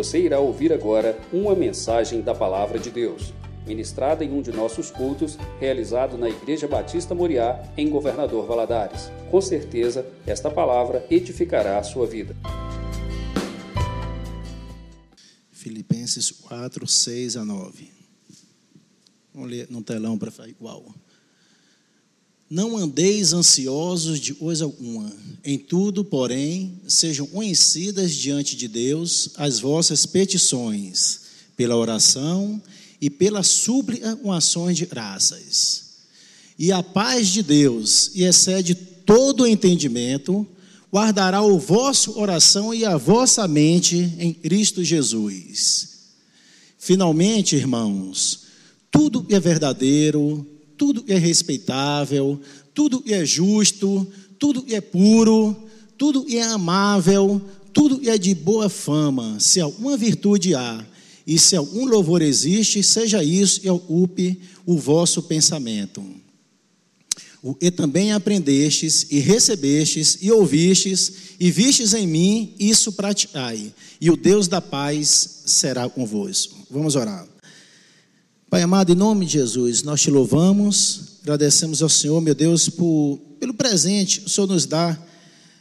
Você irá ouvir agora uma mensagem da Palavra de Deus, ministrada em um de nossos cultos, realizado na Igreja Batista Moriá, em Governador Valadares. Com certeza, esta palavra edificará a sua vida. Filipenses 4, 6 a 9. Vamos ler no telão para ficar igual. Não andeis ansiosos de coisa alguma. Em tudo, porém, sejam conhecidas diante de Deus as vossas petições, pela oração e pela súplica com ações de graças. E a paz de Deus, e excede todo o entendimento, guardará o vosso oração e a vossa mente em Cristo Jesus. Finalmente, irmãos, tudo é verdadeiro, tudo é respeitável, tudo é justo, tudo é puro, tudo é amável, tudo é de boa fama. Se alguma virtude há e se algum louvor existe, seja isso e ocupe o vosso pensamento. E também aprendestes, e recebestes, e ouvistes, e vistes em mim, isso praticai, e o Deus da paz será convosco. Vamos orar. Pai amado, em nome de Jesus, nós te louvamos, agradecemos ao Senhor, meu Deus, por, pelo presente que o Senhor nos dá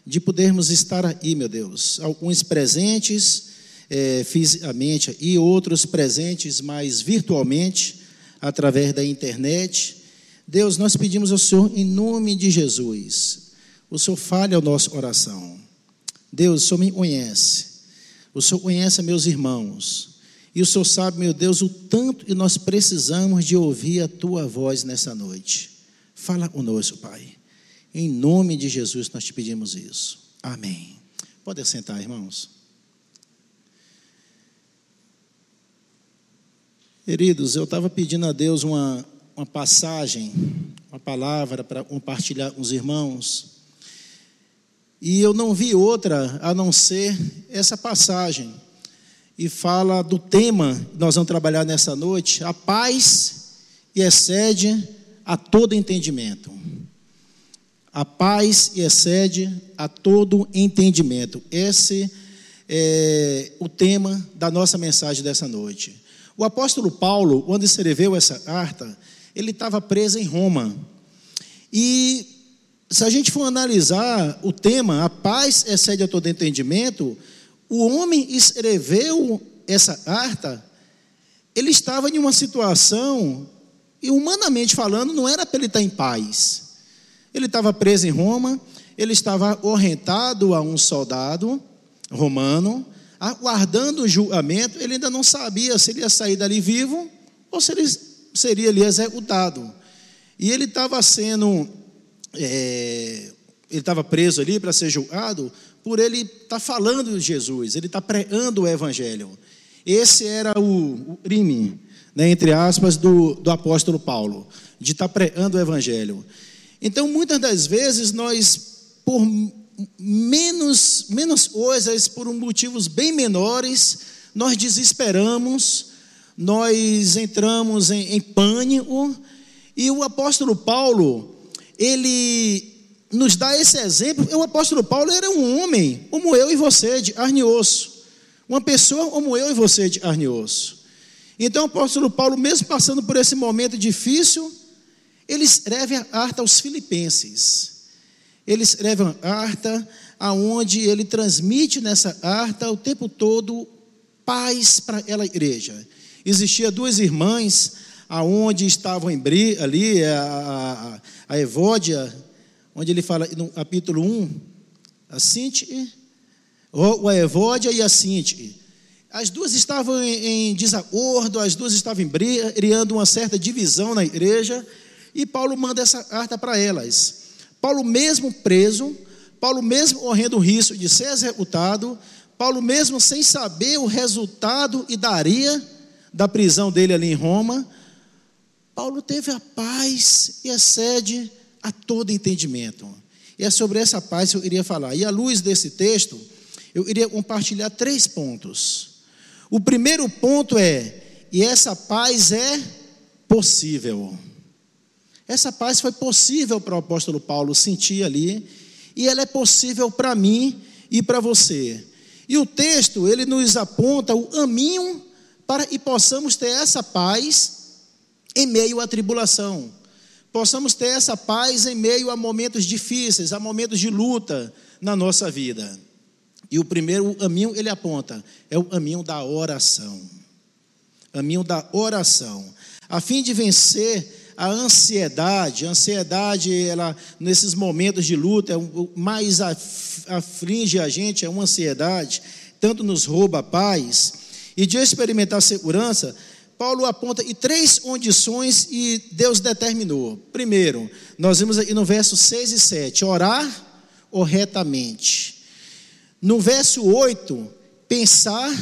de podermos estar aí, meu Deus. Alguns presentes é, fisicamente e outros presentes mais virtualmente, através da internet. Deus, nós pedimos ao Senhor, em nome de Jesus, o Senhor fale ao nosso oração. Deus, o Senhor me conhece, o Senhor conhece meus irmãos. E o Senhor sabe, meu Deus, o tanto que nós precisamos de ouvir a tua voz nessa noite. Fala conosco, Pai. Em nome de Jesus nós te pedimos isso. Amém. Pode sentar, irmãos. Queridos, eu estava pedindo a Deus uma, uma passagem, uma palavra para compartilhar com os irmãos. E eu não vi outra a não ser essa passagem e fala do tema que nós vamos trabalhar nessa noite, a paz e excede a todo entendimento. A paz e excede a todo entendimento. Esse é o tema da nossa mensagem dessa noite. O apóstolo Paulo, quando escreveu essa carta, ele estava preso em Roma. E se a gente for analisar o tema, a paz excede a todo entendimento, o homem escreveu essa carta, ele estava em uma situação, e humanamente falando, não era para ele estar em paz. Ele estava preso em Roma, ele estava orrentado a um soldado romano, aguardando o julgamento, ele ainda não sabia se ele ia sair dali vivo ou se ele seria ali executado. E ele estava sendo, é, ele estava preso ali para ser julgado por ele estar tá falando de Jesus, ele está pregando o Evangelho. Esse era o, o crime, né, entre aspas, do, do apóstolo Paulo, de estar tá pregando o Evangelho. Então, muitas das vezes, nós, por menos, menos coisas, por motivos bem menores, nós desesperamos, nós entramos em, em pânico, e o apóstolo Paulo, ele nos dá esse exemplo. O apóstolo Paulo era um homem, como eu e você, de carne osso. Uma pessoa como eu e você, de carne osso. Então, o apóstolo Paulo, mesmo passando por esse momento difícil, ele escreve a carta aos filipenses. Ele escreve uma carta aonde ele transmite nessa carta o tempo todo paz para aquela igreja. Existia duas irmãs aonde estavam em ali, a, a, a Evódia onde ele fala no capítulo 1, a Sinti, o Evódia e a Sinti. As duas estavam em, desacordo, as duas estavam em criando uma certa divisão na igreja, e Paulo manda essa carta para elas. Paulo mesmo preso, Paulo mesmo correndo o risco de ser executado, Paulo mesmo sem saber o resultado e daria da prisão dele ali em Roma, Paulo teve a paz e a sede a todo entendimento. E é sobre essa paz que eu iria falar. E à luz desse texto, eu iria compartilhar três pontos. O primeiro ponto é: e essa paz é possível. Essa paz foi possível para o apóstolo Paulo sentir ali, e ela é possível para mim e para você. E o texto, ele nos aponta o caminho para e possamos ter essa paz em meio à tribulação. Possamos ter essa paz em meio a momentos difíceis, a momentos de luta na nossa vida. E o primeiro caminho ele aponta é o caminho da oração. Caminho da oração, a fim de vencer a ansiedade. A ansiedade, ela nesses momentos de luta, é o mais aflige a gente é uma ansiedade, tanto nos rouba a paz. E de experimentar segurança, Paulo aponta e três condições e Deus determinou. Primeiro, nós vimos aqui no verso 6 e 7, orar corretamente. No verso 8, pensar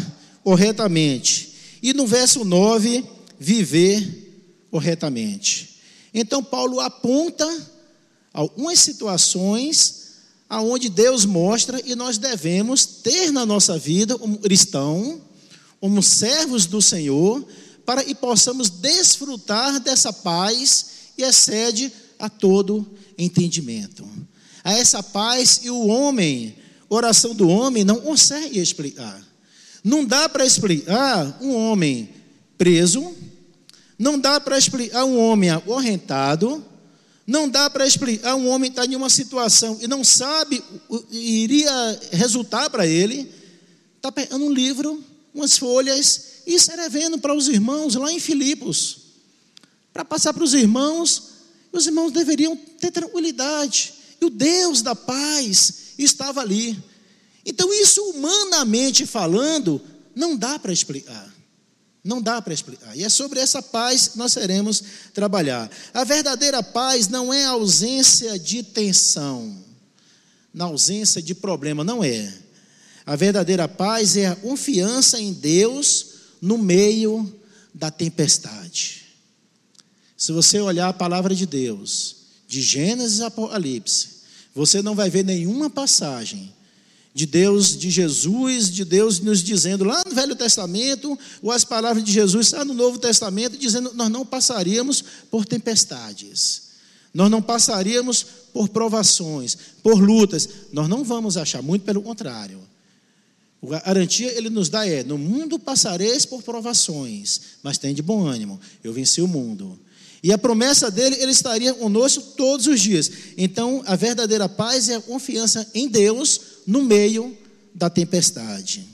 corretamente. E no verso 9, viver corretamente. Então Paulo aponta algumas situações aonde Deus mostra e nós devemos ter na nossa vida como cristão, como servos do Senhor, para e possamos desfrutar dessa paz e excede a todo entendimento. A essa paz e o homem, oração do homem não consegue explicar. Não dá para explicar um homem preso, não dá para explicar um homem acorrentado, não dá para explicar um homem está em uma situação e não sabe iria resultar para ele, está pegando um livro, umas folhas e escrevendo para os irmãos lá em Filipos, para passar para os irmãos, os irmãos deveriam ter tranquilidade, e o Deus da paz estava ali. Então, isso humanamente falando, não dá para explicar. Não dá para explicar. E é sobre essa paz que nós seremos trabalhar. A verdadeira paz não é ausência de tensão, na ausência de problema, não é. A verdadeira paz é a confiança em Deus no meio da tempestade. Se você olhar a palavra de Deus, de Gênesis a Apocalipse, você não vai ver nenhuma passagem de Deus, de Jesus, de Deus nos dizendo lá no Velho Testamento, ou as palavras de Jesus lá no Novo Testamento, dizendo nós não passaríamos por tempestades, nós não passaríamos por provações, por lutas, nós não vamos achar, muito pelo contrário. A garantia ele nos dá é: no mundo passareis por provações, mas tem de bom ânimo, eu venci o mundo. E a promessa dele, ele estaria conosco todos os dias. Então, a verdadeira paz é a confiança em Deus no meio da tempestade.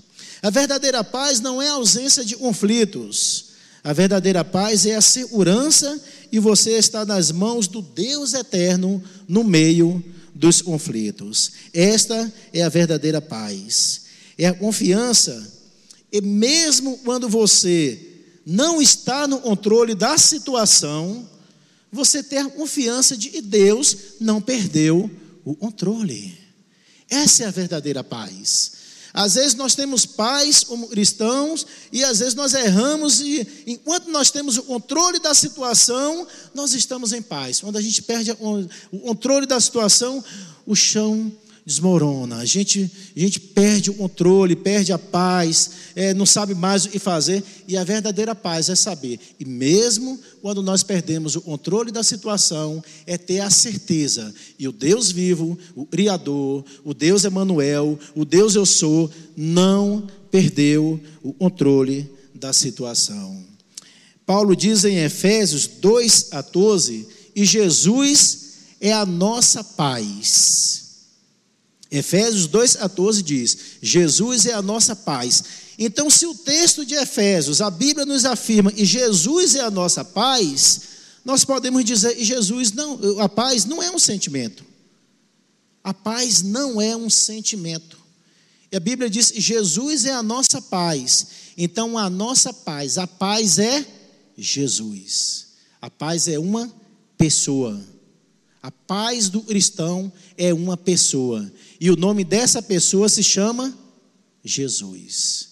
A verdadeira paz não é a ausência de conflitos. A verdadeira paz é a segurança e você está nas mãos do Deus eterno no meio dos conflitos. Esta é a verdadeira paz é a confiança. E mesmo quando você não está no controle da situação, você ter confiança de que Deus não perdeu o controle. Essa é a verdadeira paz. Às vezes nós temos paz como cristãos e às vezes nós erramos e enquanto nós temos o controle da situação, nós estamos em paz. Quando a gente perde o controle da situação, o chão desmorona, a gente, a gente perde o controle, perde a paz, é, não sabe mais o que fazer, e a verdadeira paz é saber, e mesmo quando nós perdemos o controle da situação, é ter a certeza, e o Deus vivo, o Criador, o Deus Emanuel, o Deus eu sou, não perdeu o controle da situação. Paulo diz em Efésios 2 a 12, e Jesus é a nossa paz. Efésios 2,14 diz: Jesus é a nossa paz. Então, se o texto de Efésios, a Bíblia nos afirma e Jesus é a nossa paz, nós podemos dizer, e Jesus não, a paz não é um sentimento. A paz não é um sentimento. E a Bíblia diz: Jesus é a nossa paz. Então, a nossa paz, a paz é Jesus. A paz é uma pessoa. A paz do cristão é uma pessoa. E o nome dessa pessoa se chama Jesus.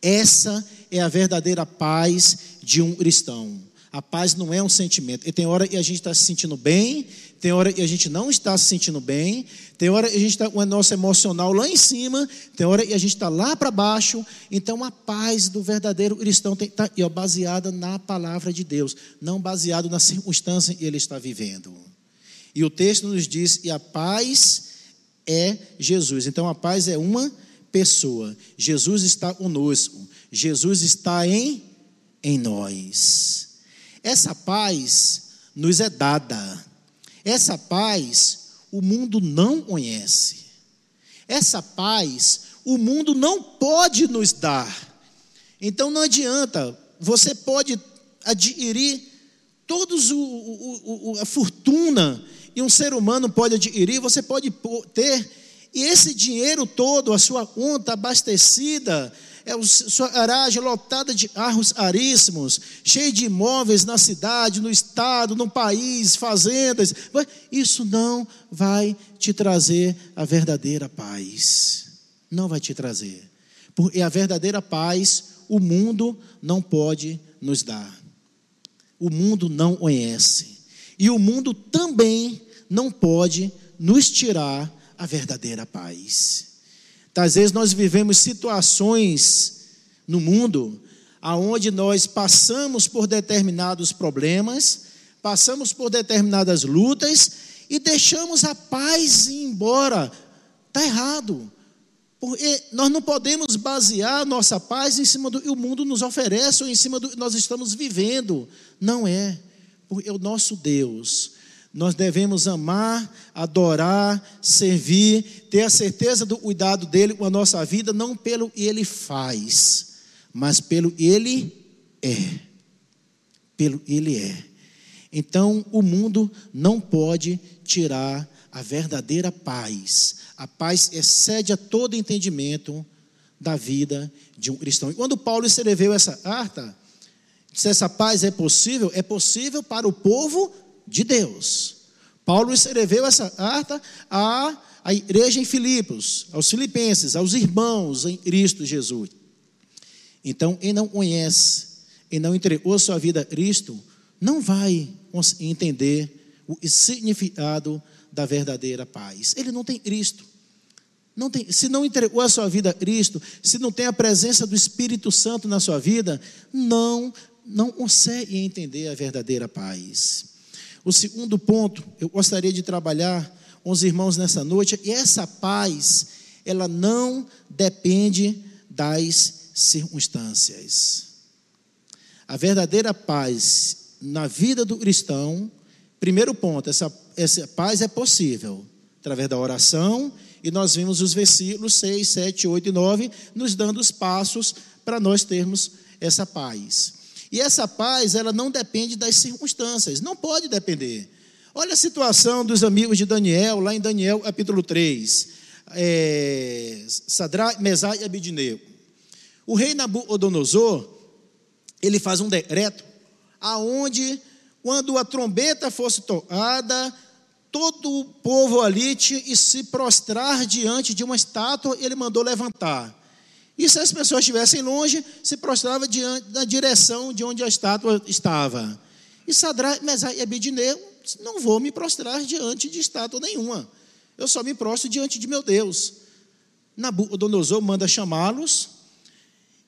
Essa é a verdadeira paz de um cristão. A paz não é um sentimento. E tem hora que a gente está se sentindo bem, tem hora que a gente não está se sentindo bem, tem hora que a gente está com o nosso emocional lá em cima, tem hora que a gente está lá para baixo. Então a paz do verdadeiro cristão tem que estar tá, baseada na palavra de Deus, não baseado na circunstância que ele está vivendo. E o texto nos diz: e a paz é Jesus. Então a paz é uma pessoa. Jesus está conosco. Jesus está em, em nós. Essa paz nos é dada. Essa paz o mundo não conhece. Essa paz o mundo não pode nos dar. Então não adianta, você pode adquirir todos o, o, o, a fortuna e um ser humano pode adquirir, você pode ter, e esse dinheiro todo, a sua conta abastecida, é a sua garagem lotada de carros aríssimos, cheia de imóveis na cidade, no estado, no país, fazendas, isso não vai te trazer a verdadeira paz. Não vai te trazer. Porque a verdadeira paz o mundo não pode nos dar. O mundo não conhece. E o mundo também não pode nos tirar a verdadeira paz. Às vezes nós vivemos situações no mundo aonde nós passamos por determinados problemas, passamos por determinadas lutas e deixamos a paz ir embora. Está errado. Porque nós não podemos basear nossa paz em cima do que o mundo nos oferece ou em cima do que nós estamos vivendo. Não é. Porque o nosso Deus, nós devemos amar, adorar, servir, ter a certeza do cuidado dele com a nossa vida, não pelo ele faz, mas pelo ele é. Pelo ele é. Então, o mundo não pode tirar a verdadeira paz. A paz excede a todo entendimento da vida de um cristão. E quando Paulo escreveu essa carta, se essa paz é possível, é possível para o povo de Deus. Paulo escreveu essa carta à, à igreja em Filipos, aos filipenses, aos irmãos em Cristo Jesus. Então, quem não conhece, e não entregou sua vida a Cristo, não vai entender o significado da verdadeira paz. Ele não tem Cristo. Não tem, se não entregou a sua vida a Cristo, se não tem a presença do Espírito Santo na sua vida, não não consegue entender a verdadeira paz. O segundo ponto, eu gostaria de trabalhar com os irmãos nessa noite, e essa paz, ela não depende das circunstâncias. A verdadeira paz na vida do cristão, primeiro ponto, essa essa paz é possível através da oração, e nós vimos os versículos 6, 7, 8 e 9 nos dando os passos para nós termos essa paz. E essa paz, ela não depende das circunstâncias, não pode depender. Olha a situação dos amigos de Daniel, lá em Daniel capítulo 3. É, Sadra, Mesai e Abidineu. O rei Nabucodonosor, ele faz um decreto aonde, quando a trombeta fosse tocada, todo o povo ali tinha que se prostrar diante de uma estátua, ele mandou levantar. E se as pessoas estivessem longe, se prostrava diante da direção de onde a estátua estava. E Sadra, Mesai e Abednego, não vou me prostrar diante de estátua nenhuma. Eu só me prostro diante de meu Deus. Nabucodonosor manda chamá-los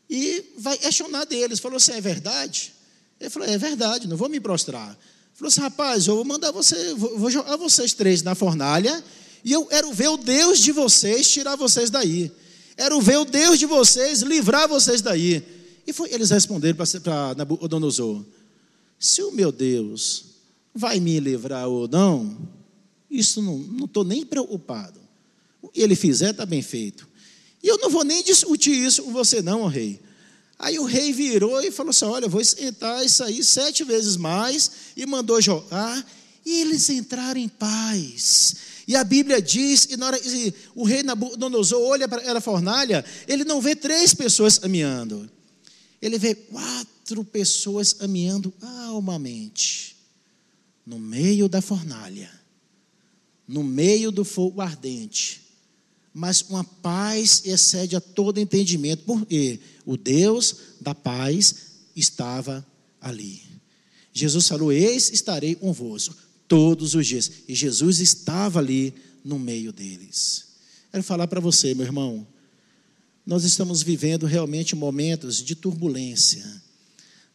e vai questionar deles. Falou assim: é verdade? Ele falou: é verdade, não vou me prostrar. Falou assim, rapaz, eu vou mandar você, vou jogar vocês três na fornalha, e eu quero ver o Deus de vocês tirar vocês daí. Quero ver o Deus de vocês livrar vocês daí. E foi, eles responderam para Nabucodonosor: se o meu Deus vai me livrar ou não, isso não estou nem preocupado. O que ele fizer está bem feito. E eu não vou nem discutir isso com você, não, rei. Aí o rei virou e falou assim: Olha, vou esquentar isso aí sete vezes mais, e mandou jogar, e eles entraram em paz. E a Bíblia diz, e hora que o rei Nabucodonosor olha para a fornalha, ele não vê três pessoas caminhando, ele vê quatro pessoas caminhando calmamente, no meio da fornalha, no meio do fogo ardente. Mas uma paz excede a todo entendimento, porque o Deus da paz estava ali. Jesus falou: Eis estarei convosco todos os dias. E Jesus estava ali no meio deles. Quero falar para você, meu irmão, nós estamos vivendo realmente momentos de turbulência.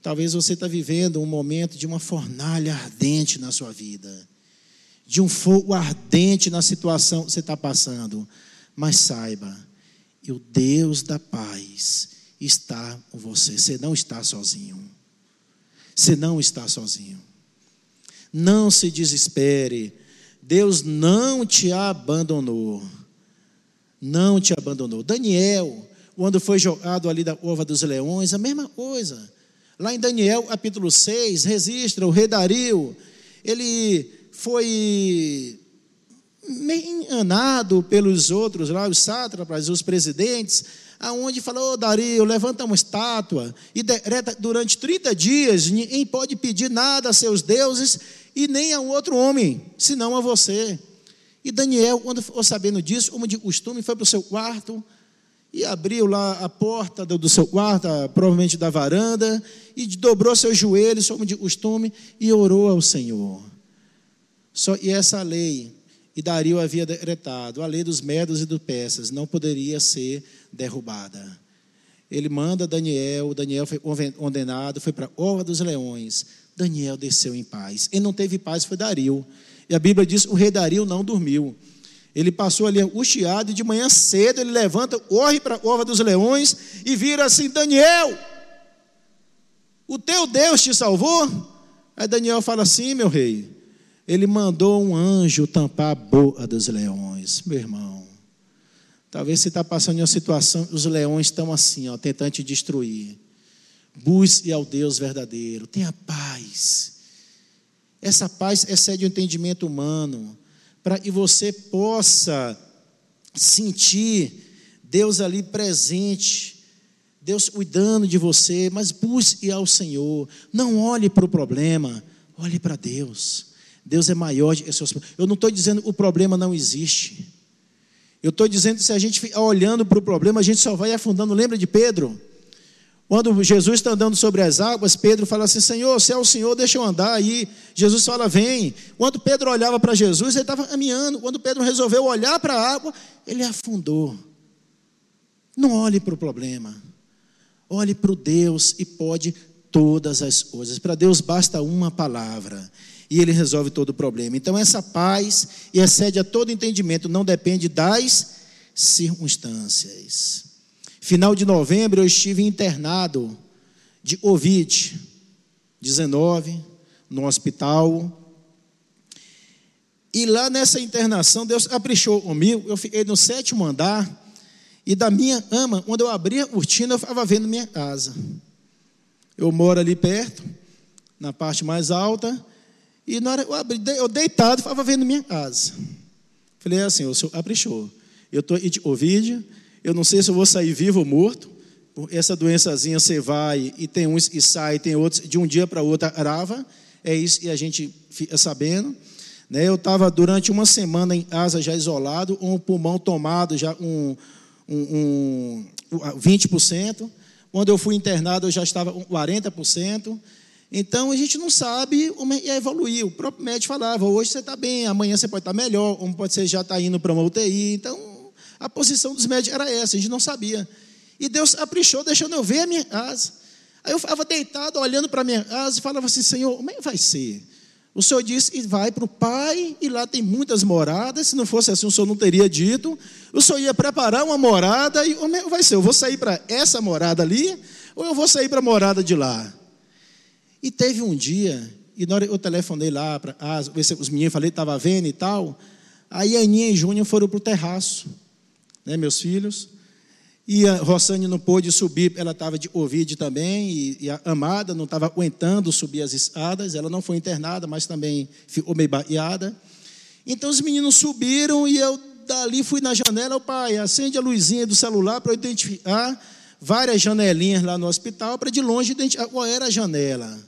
Talvez você está vivendo um momento de uma fornalha ardente na sua vida, de um fogo ardente na situação que você está passando. Mas saiba, E o Deus da paz está com você. Você não está sozinho. Você não está sozinho. Não se desespere. Deus não te abandonou. Não te abandonou. Daniel, quando foi jogado ali da ova dos leões, a mesma coisa. Lá em Daniel, capítulo 6, registra o rei Dario, ele foi meio enganado pelos outros lá, os sátrapas, os presidentes, aonde falou, oh, Dario, levanta uma estátua e decreta durante 30 dias, ninguém pode pedir nada a seus deuses e nem a um outro homem, senão a você. E Daniel, quando ficou sabendo disso, como de costume, foi para o seu quarto e abriu lá a porta do, seu quarto, provavelmente da varanda, e dobrou seus joelhos, como de costume, e orou ao Senhor. Só, e essa lei, e Dario havia decretado, a lei dos medos e dos persas, não poderia ser derrubada. Ele manda Daniel, Daniel foi condenado, foi para a Orla dos Leões. Daniel desceu em paz. Ele não teve paz, foi Dario. E a Bíblia diz: o rei Dario não dormiu. Ele passou ali angustiado e de manhã cedo ele levanta, corre para a Orla dos Leões e vira assim: Daniel, o teu Deus te salvou? Aí Daniel fala assim: meu rei, ele mandou um anjo tampar a boca dos leões, meu irmão. Talvez você está passando em uma situação, os leões estão assim, ó, tentando te destruir. Busque ao Deus verdadeiro, tenha paz. Essa paz excede o entendimento humano, para que você possa sentir Deus ali presente, Deus cuidando de você, mas busque ao Senhor. Não olhe para o problema, olhe para Deus. Deus é maior. Eu não estou dizendo o problema não existe. Eu estou dizendo que se a gente olhando para o problema, a gente só vai afundando. Lembra de Pedro? Quando Jesus está andando sobre as águas, Pedro fala assim: Senhor, se é o Senhor, deixa eu andar aí. Jesus fala: Vem. Quando Pedro olhava para Jesus, ele estava caminhando. Quando Pedro resolveu olhar para a água, ele afundou. Não olhe para o problema, olhe para o Deus e pode todas as coisas. Para Deus basta uma palavra e ele resolve todo o problema. Então, essa paz e excede a todo entendimento, não depende das circunstâncias. Final de novembro, eu estive internado de Covid-19 no hospital. E lá nessa internação, Deus caprichou comigo. Eu fiquei no sétimo andar. E da minha ama, quando eu abri a cortina, eu estava vendo minha casa. Eu moro ali perto, na parte mais alta. E na hora eu, abri, eu deitado, estava vendo minha casa. Falei assim, o senhor caprichou. Eu estou de Covid, eu não sei se eu vou sair vivo ou morto. Essa doençazinha você vai e tem uns e sai, tem outros, de um dia para outro arava. É isso que a gente fica sabendo. Né? Eu estava durante uma semana em asa já isolado, um pulmão tomado já um, um, um 20%. Quando eu fui internado, eu já estava com 40%. Então a gente não sabe como ia evoluir. O próprio médico falava: hoje você está bem, amanhã você pode estar tá melhor, como pode ser já está indo para uma UTI. Então a posição dos médicos era essa, a gente não sabia. E Deus aprichou, deixando eu ver a minha casa. Aí eu estava deitado, olhando para a minha casa e falava assim: Senhor, como é que vai ser? O Senhor disse: vai para o Pai, e lá tem muitas moradas. Se não fosse assim, o Senhor não teria dito. O Senhor ia preparar uma morada, e como é que vai ser? Eu vou sair para essa morada ali, ou eu vou sair para a morada de lá? E teve um dia, e na hora eu telefonei lá para os meninos, falei, estava vendo e tal. Aí a Aninha e Júnior foram para o terraço, né, meus filhos. E a Rossane não pôde subir, ela estava de Covid também, e, e, a Amada não estava aguentando subir as escadas, ela não foi internada, mas também ficou meio bateada. Então os meninos subiram e eu dali fui na janela, o pai, acende a luzinha do celular para eu identificar várias janelinhas lá no hospital, para de longe identificar qual era a janela.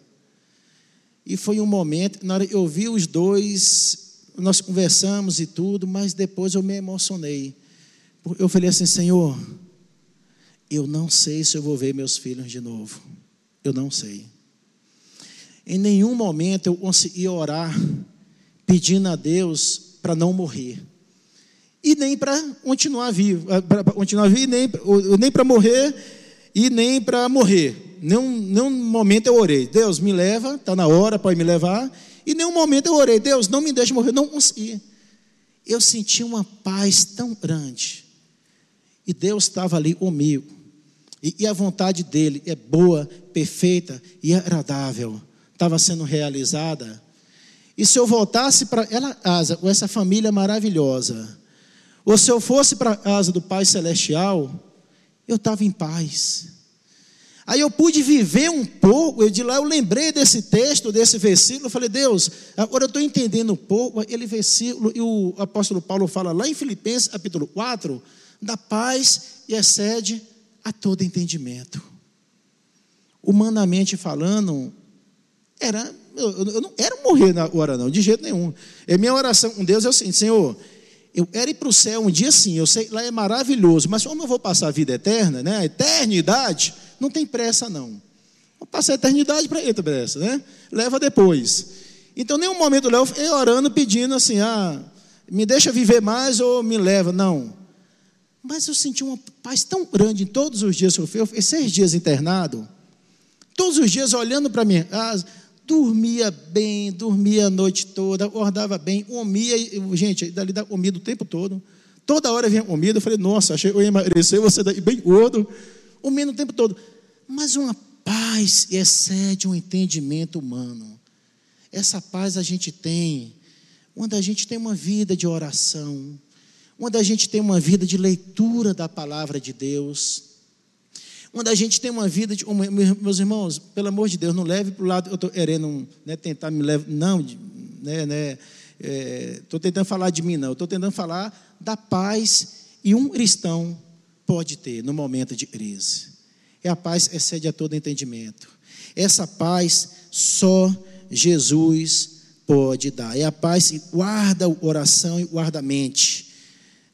E foi um momento, na hora eu vi os dois, nós conversamos e tudo, mas depois eu me emocionei. Eu falei assim, Senhor, eu não sei se eu vou ver meus filhos de novo. Eu não sei. Em nenhum momento eu consegui orar pedindo a Deus para não morrer. E nem para continuar vivo, eh, continuar vivo, nem, nem para morrer e nem para morrer. Nenhum, nenhum momento eu orei, Deus me leva, está na hora, pode me levar. E nenhum momento eu orei, Deus não me deixe morrer, não consegui. Eu senti uma paz tão grande. E Deus estava ali comigo. E, e a vontade dele é boa, perfeita e agradável. Estava sendo realizada. E se eu voltasse para ela com essa família maravilhosa, ou se eu fosse para a casa do Pai Celestial, eu estava em paz. Aí eu pude viver um pouco, eu de lá eu lembrei desse texto, desse versículo, eu falei, Deus, agora eu estou entendendo um pouco aquele versículo, e o apóstolo Paulo fala lá em Filipenses capítulo 4, da paz e excede a todo entendimento. Humanamente falando, era, eu, eu não era morrer na hora não, de jeito nenhum. É minha oração com Deus é o seguinte, Senhor, eu quero ir para o céu um dia sim, eu sei, lá é maravilhoso, mas como eu vou passar a vida eterna, né? A eternidade, não tem pressa não. Vou passar a eternidade para eita pressa, né? Leva depois. Então, nenhum momento eu orando, pedindo assim, ah, me deixa viver mais ou me leva. Não. Mas eu senti uma paz tão grande em todos os dias eu fiz seis dias internado. Todos os dias olhando para minha casa dormia bem, dormia a noite toda, acordava bem, comia, gente, dali da comida o tempo todo. Toda hora vinha comida, eu falei, nossa, achei que eu ia emagrecer, você daí bem gordo, comendo o tempo todo. Mas uma paz excede um entendimento humano. Essa paz a gente tem quando a gente tem uma vida de oração, quando a gente tem uma vida de leitura da palavra de Deus, quando a gente tem uma vida de. Meus irmãos, pelo amor de Deus, não leve para o lado. Eu estou querendo né, tentar me levar. Não, né, né, estou é, tentando falar de mim, não. Estou tentando falar da paz e um cristão pode ter no momento de crise. É a paz excede a todo entendimento. Essa paz só Jesus pode dar. É a paz que guarda o coração e guarda a mente.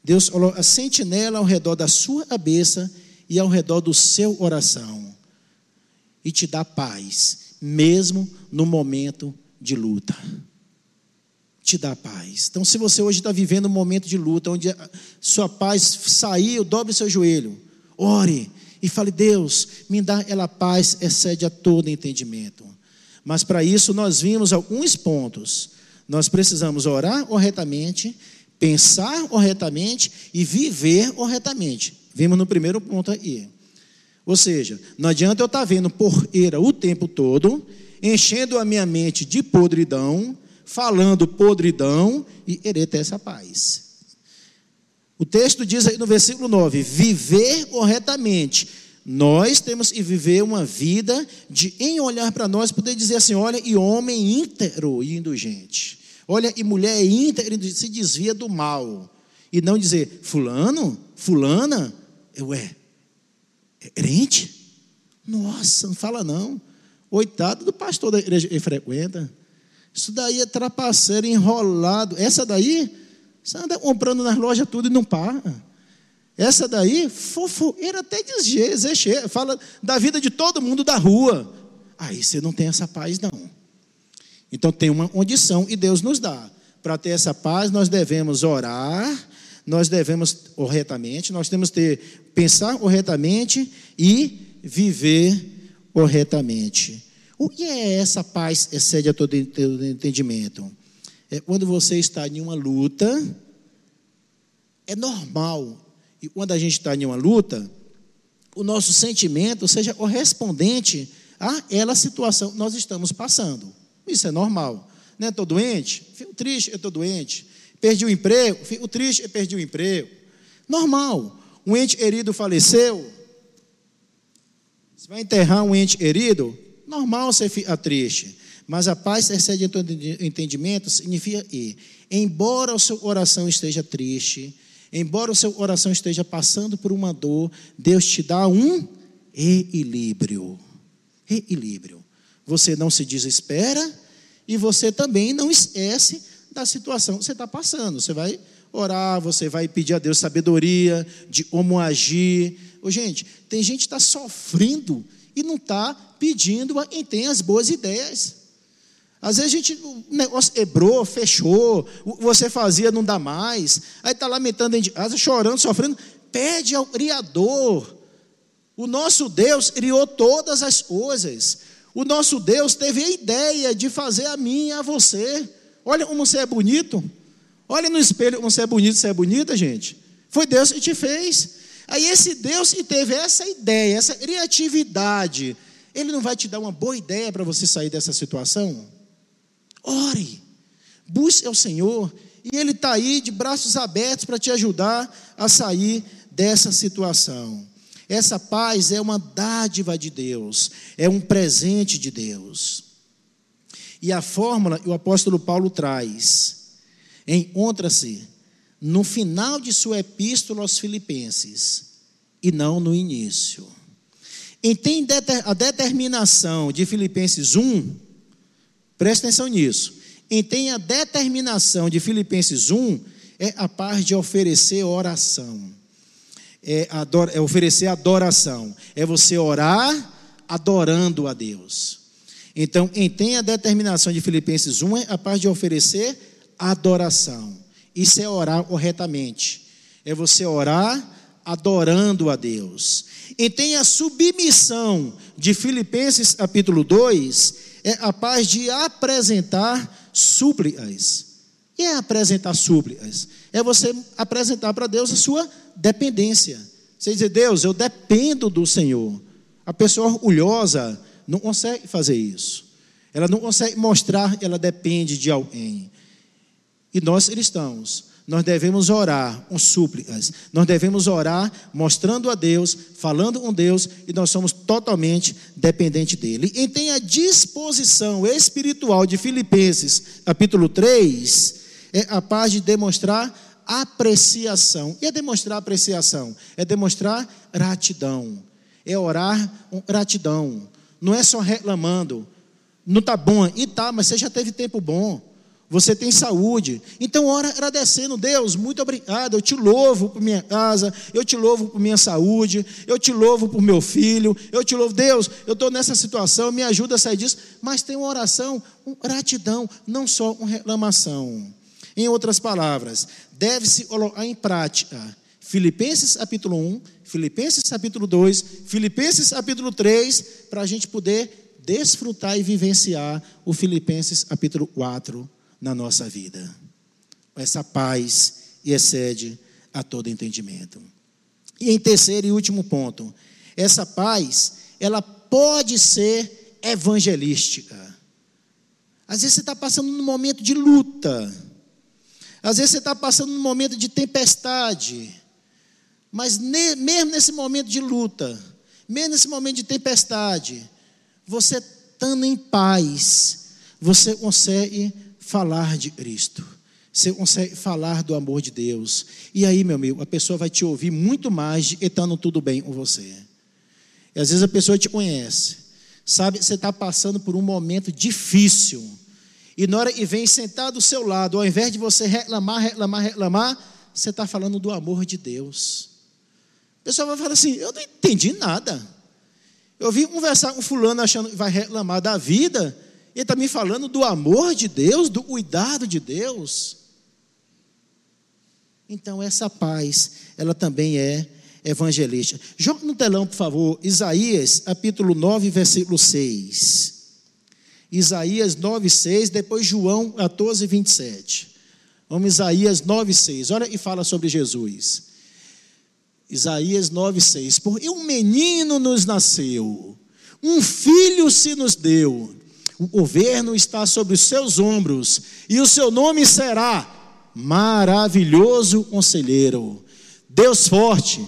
Deus falou a sentinela ao redor da sua cabeça e ao redor do seu oração e te dá paz, mesmo no momento de luta. Te dá paz. Então, se você hoje está vivendo um momento de luta, onde sua paz saiu, dobre seu joelho, ore e fale: Deus, me dá ela paz, excede a todo entendimento. Mas para isso, nós vimos alguns pontos. Nós precisamos orar corretamente, pensar corretamente e viver corretamente. Vimos no primeiro ponto aí. Ou seja, não adianta eu estar tá vendo porreira o tempo todo, enchendo a minha mente de podridão, falando podridão e querer ter essa paz. O texto diz aí no versículo 9: viver corretamente. Nós temos que viver uma vida de, em olhar para nós, poder dizer assim: olha, e homem íntegro e indulgente. Olha, e mulher íntegra se desvia do mal. E não dizer, Fulano, Fulana, Ué, é crente? Nossa, não fala não. Oitado do pastor da igreja que frequenta. Isso daí é trapaceiro enrolado. Essa daí, você anda comprando nas lojas tudo e não paga. Essa daí, fofoeira até dizer, fala da vida de todo mundo da rua. Aí você não tem essa paz, não. Então tem uma condição e Deus nos dá. Para ter essa paz, nós devemos orar nós devemos corretamente, nós temos que pensar corretamente e viver corretamente. O que é essa paz excede a todo entendimento? É quando você está em uma luta, é normal, e quando a gente está em uma luta, o nosso sentimento seja correspondente a ela situação que nós estamos passando. Isso é normal. Não estou doente? Fico triste, eu estou doente perdi o emprego, fico triste, perdi o emprego. Normal. Um ente herido faleceu. Você vai enterrar um ente herido? Normal você ficar triste. Mas a paz excede todo entendimento significa que, embora o seu coração esteja triste, embora o seu coração esteja passando por uma dor, Deus te dá um equilíbrio. Equilíbrio. Você não se desespera e você também não esquece da situação que você está passando. Você vai orar, você vai pedir a Deus sabedoria de como agir. Ô, gente, tem gente que está sofrendo e não está pedindo a quem tem as boas ideias. Às vezes a gente, o negócio quebrou, fechou, você fazia, não dá mais. Aí está lamentando chorando, sofrendo. Pede ao Criador. O nosso Deus criou todas as coisas. O nosso Deus teve a ideia de fazer a mim e a você. Olha como você é bonito. Olha no espelho como você é bonito, você é bonita, gente. Foi Deus que te fez. Aí esse Deus que teve essa ideia, essa criatividade, ele não vai te dar uma boa ideia para você sair dessa situação? Ore, busque ao Senhor, e Ele está aí de braços abertos para te ajudar a sair dessa situação. Essa paz é uma dádiva de Deus, é um presente de Deus. E a fórmula o apóstolo Paulo traz encontra-se no final de sua epístola aos Filipenses e não no início. Entende a determinação de Filipenses 1? Presta atenção nisso. Entende a determinação de Filipenses 1 é a parte de oferecer oração. É, ador, é oferecer adoração. É você orar adorando a Deus. Então, entende a determinação de Filipenses 1 é a parte de oferecer adoração. Isso é orar corretamente. É você orar adorando a Deus. E tem a submissão de Filipenses capítulo 2, é a paz de apresentar súplicas. É apresentar súplicas? É você apresentar para Deus a sua dependência. Você dizer, Deus, eu dependo do Senhor. A pessoa orgulhosa não consegue fazer isso. Ela não consegue mostrar que ela depende de alguém. E nós cristãos, nós devemos orar com súplicas, nós devemos orar mostrando a Deus, falando com Deus, e nós somos totalmente dependentes dele. E tem a disposição espiritual de Filipenses, capítulo 3, é a paz de demonstrar apreciação. E é demonstrar apreciação? É demonstrar gratidão. É orar gratidão. Não é só reclamando. Não está bom. E tá, mas você já teve tempo bom você tem saúde. Então, ora agradecendo, Deus, muito obrigado. Eu te louvo por minha casa, eu te louvo por minha saúde, eu te louvo por meu filho, eu te louvo, Deus, eu estou nessa situação, me ajuda a sair disso. Mas tem uma oração, uma gratidão, não só uma reclamação. Em outras palavras, deve-se colocar em prática Filipenses capítulo 1, Filipenses capítulo 2, Filipenses capítulo 3, para a gente poder desfrutar e vivenciar o Filipenses capítulo 4 na nossa vida. Essa paz e excede a todo entendimento. E em terceiro e último ponto, essa paz, ela pode ser evangelística. Às vezes você está passando num momento de luta, às vezes você está passando num momento de tempestade, mas ne, mesmo nesse momento de luta, mesmo nesse momento de tempestade, você estando em paz, você consegue falar de Cristo. Você consegue falar do amor de Deus. E aí, meu amigo, a pessoa vai te ouvir muito mais de estando tudo bem com você. E às vezes a pessoa te conhece, sabe, você está passando por um momento difícil. E na hora que vem sentar do seu lado, ao invés de você reclamar, reclamar, reclamar, você está falando do amor de Deus. A pessoa vai falar assim: Eu não entendi nada. Eu vim conversar com fulano achando que vai reclamar da vida. Ele está me falando do amor de Deus, do cuidado de Deus. Então, essa paz, ela também é evangelista. Joga no telão, por favor, Isaías, capítulo 9, versículo 6. Isaías 9, 6, depois João 14, 27. Vamos, Isaías 9, 6. Olha e fala sobre Jesus. Isaías 9, 6. Porque um menino nos nasceu, um filho se nos deu o governo está sobre os seus ombros, e o seu nome será Maravilhoso Conselheiro, Deus Forte,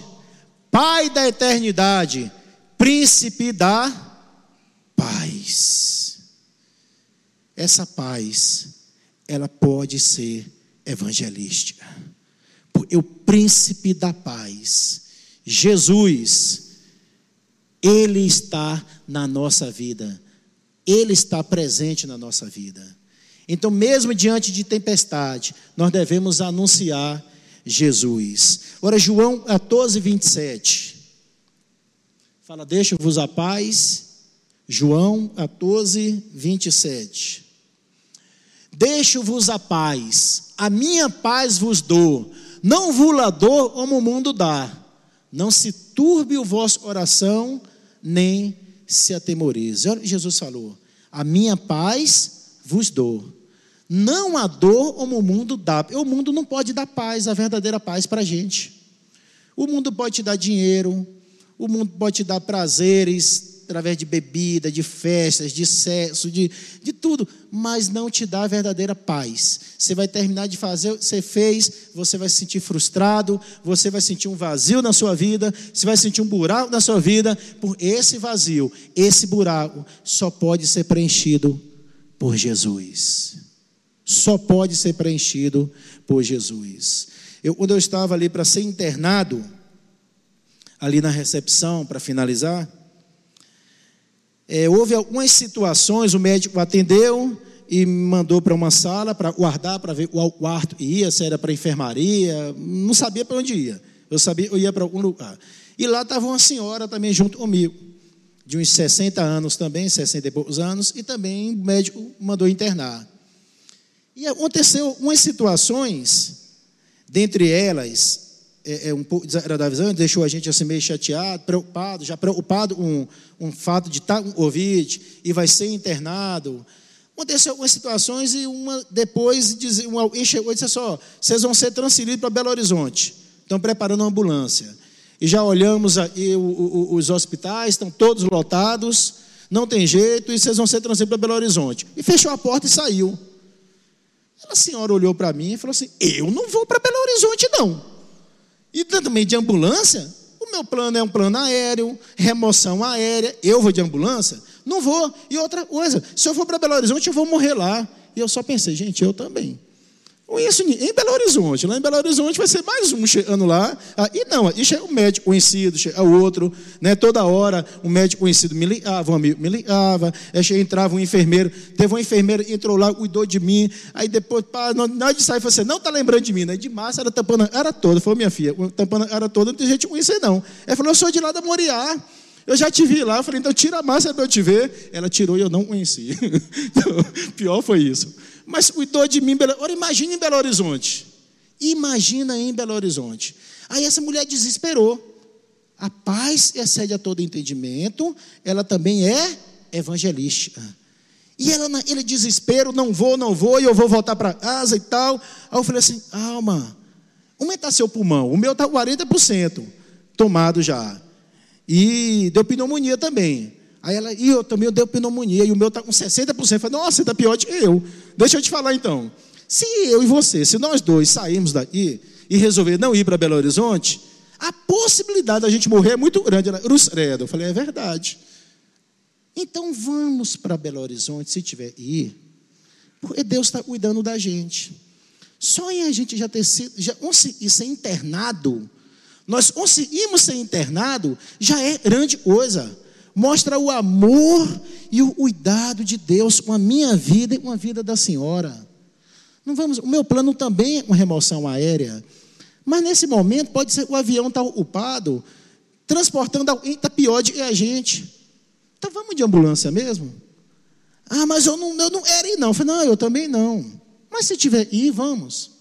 Pai da Eternidade, Príncipe da Paz. Essa paz, ela pode ser evangelística, porque o Príncipe da Paz, Jesus, Ele está na nossa vida ele está presente na nossa vida. Então, mesmo diante de tempestade, nós devemos anunciar Jesus. Ora, João 14, 27. Fala, deixo-vos a paz. João 14, 27. Deixo-vos a paz, a minha paz vos dou, não vos la dou como o mundo dá. Não se turbe o vosso coração, nem se atemorize. Olha o que Jesus falou: A minha paz vos dou. Não a dor como o mundo dá. O mundo não pode dar paz, a verdadeira paz para a gente. O mundo pode te dar dinheiro, o mundo pode te dar prazeres, através de bebida, de festas, de sexo, de, de tudo, mas não te dá a verdadeira paz. Você vai terminar de fazer o que você fez, você vai se sentir frustrado, você vai sentir um vazio na sua vida, você vai sentir um buraco na sua vida, por esse vazio, esse buraco só pode ser preenchido por Jesus. Só pode ser preenchido por Jesus. Eu, quando eu estava ali para ser internado, ali na recepção, para finalizar, é, houve algumas situações, o médico atendeu e mandou para uma sala para guardar, para ver qual quarto ia, se era para enfermaria, não sabia para onde ia. Eu sabia, eu ia para algum lugar. E lá estava uma senhora também junto comigo, de uns 60 anos também, 60 e poucos anos, e também o médico mandou internar. E aconteceu umas situações, dentre elas, é, é um pouco desagradável, deixou a gente assim meio chateado, preocupado, já preocupado com um, um fato de estar com Covid e vai ser internado. Aconteceu algumas situações e uma depois uma, alguém chegou e disse só, vocês vão ser transferidos para Belo Horizonte. Estão preparando uma ambulância. E já olhamos aí, o, o, os hospitais, estão todos lotados, não tem jeito, e vocês vão ser transferidos para Belo Horizonte. E fechou a porta e saiu. A senhora olhou para mim e falou assim: Eu não vou para Belo Horizonte, não. E também de ambulância, o meu plano é um plano aéreo, remoção aérea. Eu vou de ambulância? Não vou. E outra coisa, se eu for para Belo Horizonte, eu vou morrer lá. E eu só pensei, gente, eu também. Conheço em Belo Horizonte. Lá em Belo Horizonte vai ser mais um chegando lá. Ah, e não, e chega um médico conhecido, chega outro. Né, toda hora um médico conhecido me ligava, um amigo me ligava. Aí entrava um enfermeiro. Teve um enfermeiro, entrou lá, cuidou de mim. Aí depois, pá, na hora de sair, falou assim: não está lembrando de mim. Né? De massa, era tampando a cara toda. Falou, minha filha, tampando a cara toda, não tem gente conhecer, não. Ele falou: eu sou de lá da Moriá. Eu já te vi lá, eu falei, então tira a massa para eu te ver. Ela tirou e eu não conheci. Então, pior foi isso mas cuidou de mim. Ora, imagina em Belo Horizonte. Imagina em Belo Horizonte. Aí essa mulher desesperou. A paz excede a todo entendimento, ela também é evangelística. E ela, ele desespero, não vou, não vou, e eu vou voltar para casa e tal. Aí eu falei assim: alma, que está seu pulmão? O meu está 40% tomado já. E deu pneumonia também. Aí ela, e eu também eu dei pneumonia, e o meu está com 60%. Eu falei, nossa, você está pior do que eu. Deixa eu te falar então. Se eu e você, se nós dois sairmos daqui e resolver não ir para Belo Horizonte, a possibilidade da gente morrer é muito grande. Ela, Eu falei, é verdade. Então vamos para Belo Horizonte, se tiver ir, porque Deus está cuidando da gente. Só em a gente já ter sido, já conseguir ser internado, nós conseguimos ser internado, já é grande coisa mostra o amor e o cuidado de Deus com a minha vida e com a vida da senhora. Não vamos, o meu plano também é com remoção aérea. Mas nesse momento pode ser o avião está ocupado, transportando alguém está pior do que a gente. Então vamos de ambulância mesmo? Ah, mas eu não, eu não era ir, não. Eu falei, não, eu também não. Mas se tiver ir, vamos.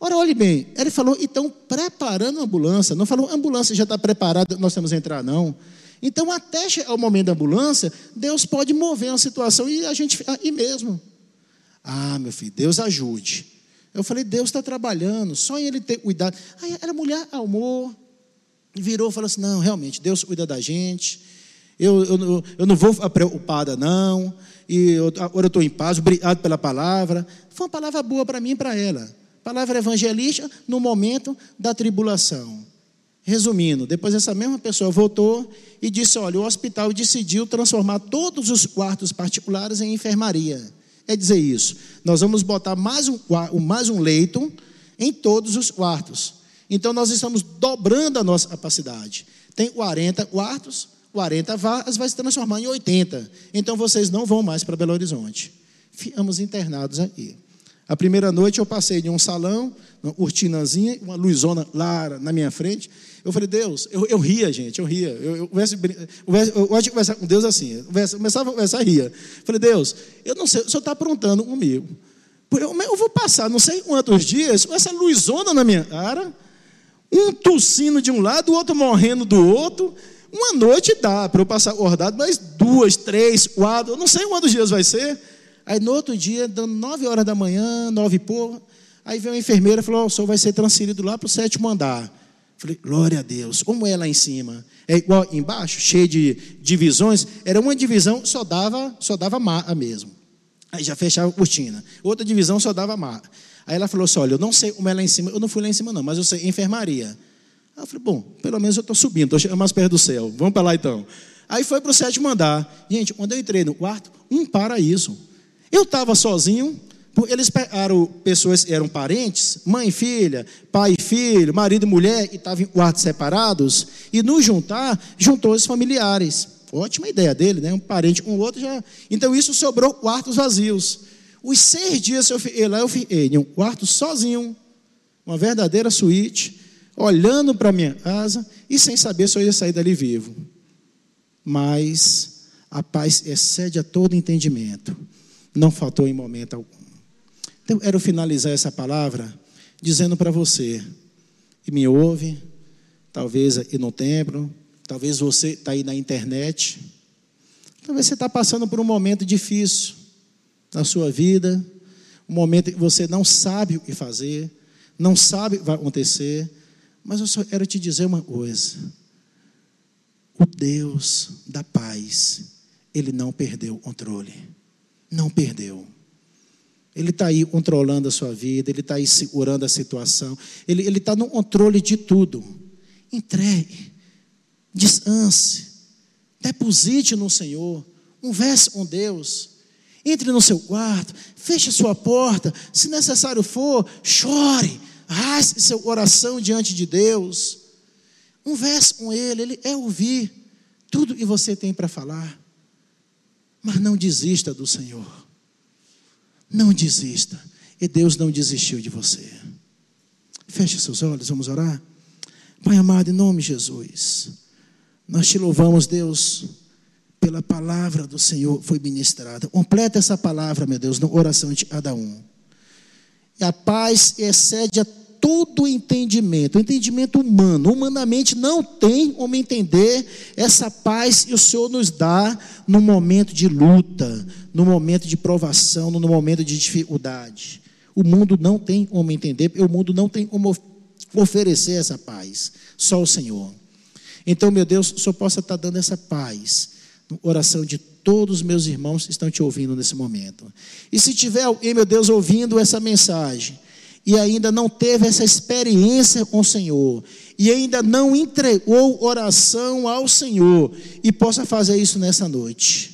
Ora, olhe bem, ele falou, então, preparando a ambulância. Não falou, ambulância já está preparada, nós temos que entrar, não. Então, até o momento da ambulância, Deus pode mover uma situação e a gente aí mesmo. Ah, meu filho, Deus ajude. Eu falei, Deus está trabalhando, só em Ele ter cuidado. Aí a mulher amor, virou e falou assim: não, realmente, Deus cuida da gente. Eu, eu, eu não vou preocupada, não. E eu, agora eu estou em paz, obrigado pela palavra. Foi uma palavra boa para mim e para ela. Palavra evangelista no momento da tribulação. Resumindo, depois essa mesma pessoa voltou e disse: Olha, o hospital decidiu transformar todos os quartos particulares em enfermaria. É dizer isso, nós vamos botar mais um, mais um leito em todos os quartos. Então nós estamos dobrando a nossa capacidade. Tem 40 quartos, 40 vagas, vai se transformar em 80. Então vocês não vão mais para Belo Horizonte. Ficamos internados aqui. A primeira noite eu passei de um salão, uma cortinazinha, uma luzona lá na minha frente. Eu falei, Deus, eu, eu ria, gente, eu ria. Eu, eu, gosto de conversar com Deus assim. Eu começava a conversar, ria. Falei, Deus, eu não sei, o senhor está aprontando comigo. Eu, eu vou passar não sei quantos dias com essa luzona na minha cara, um tossindo de um lado, o outro morrendo do outro. Uma noite dá para eu passar acordado, mas duas, três, quatro, eu não sei quantos dias vai ser. Aí no outro dia, dando nove horas da manhã, nove e pouco, aí veio a enfermeira e falou: oh, o senhor vai ser transferido lá para o sétimo andar. Falei, glória a Deus. Como é lá em cima? É igual embaixo, cheio de divisões. Era uma divisão, só dava, só dava mar mesmo. Aí já fechava a cortina. Outra divisão só dava mar. Aí ela falou assim: olha, eu não sei como é lá em cima. Eu não fui lá em cima, não, mas eu sei enfermaria. Aí eu falei, bom, pelo menos eu estou subindo, estou chegando mais perto do céu. Vamos para lá então. Aí foi para o sétimo andar. Gente, quando eu entrei no quarto, um paraíso. Eu estava sozinho, eles pegaram pessoas eram parentes, mãe e filha, pai e filho, marido e mulher, e estavam em quartos separados, e no juntar, juntou os familiares. Ótima ideia dele, né? Um parente com o outro já. Então isso sobrou quartos vazios. Os seis dias eu fiquei lá, eu fiquei em um quarto sozinho, uma verdadeira suíte, olhando para minha casa e sem saber se eu ia sair dali vivo. Mas a paz excede a todo entendimento. Não faltou em momento algum. Então, eu quero finalizar essa palavra dizendo para você, que me ouve, talvez aqui no templo, talvez você está aí na internet, talvez você está passando por um momento difícil na sua vida, um momento que você não sabe o que fazer, não sabe o que vai acontecer, mas eu só quero te dizer uma coisa: o Deus da paz, ele não perdeu o controle, não perdeu. Ele está aí controlando a sua vida, ele está aí segurando a situação, ele está no controle de tudo. Entregue, descanse, deposite no Senhor, converse com Deus. Entre no seu quarto, feche a sua porta, se necessário for, chore, rasgue seu coração diante de Deus. Converse com Ele, Ele é ouvir tudo que você tem para falar. Mas não desista do Senhor. Não desista. E Deus não desistiu de você. Feche seus olhos, vamos orar. Pai amado, em nome de Jesus, nós te louvamos, Deus, pela palavra do Senhor foi ministrada. Completa essa palavra, meu Deus, na oração de cada um. E a paz excede a todo entendimento, o entendimento humano. Humanamente não tem como entender essa paz que o Senhor nos dá no momento de luta, no momento de provação, no momento de dificuldade. O mundo não tem como entender, o mundo não tem como oferecer essa paz, só o Senhor. Então, meu Deus, Senhor possa estar dando essa paz, oração de todos os meus irmãos que estão te ouvindo nesse momento. E se tiver alguém, meu Deus, ouvindo essa mensagem, e ainda não teve essa experiência com o Senhor, e ainda não entregou oração ao Senhor, e possa fazer isso nessa noite,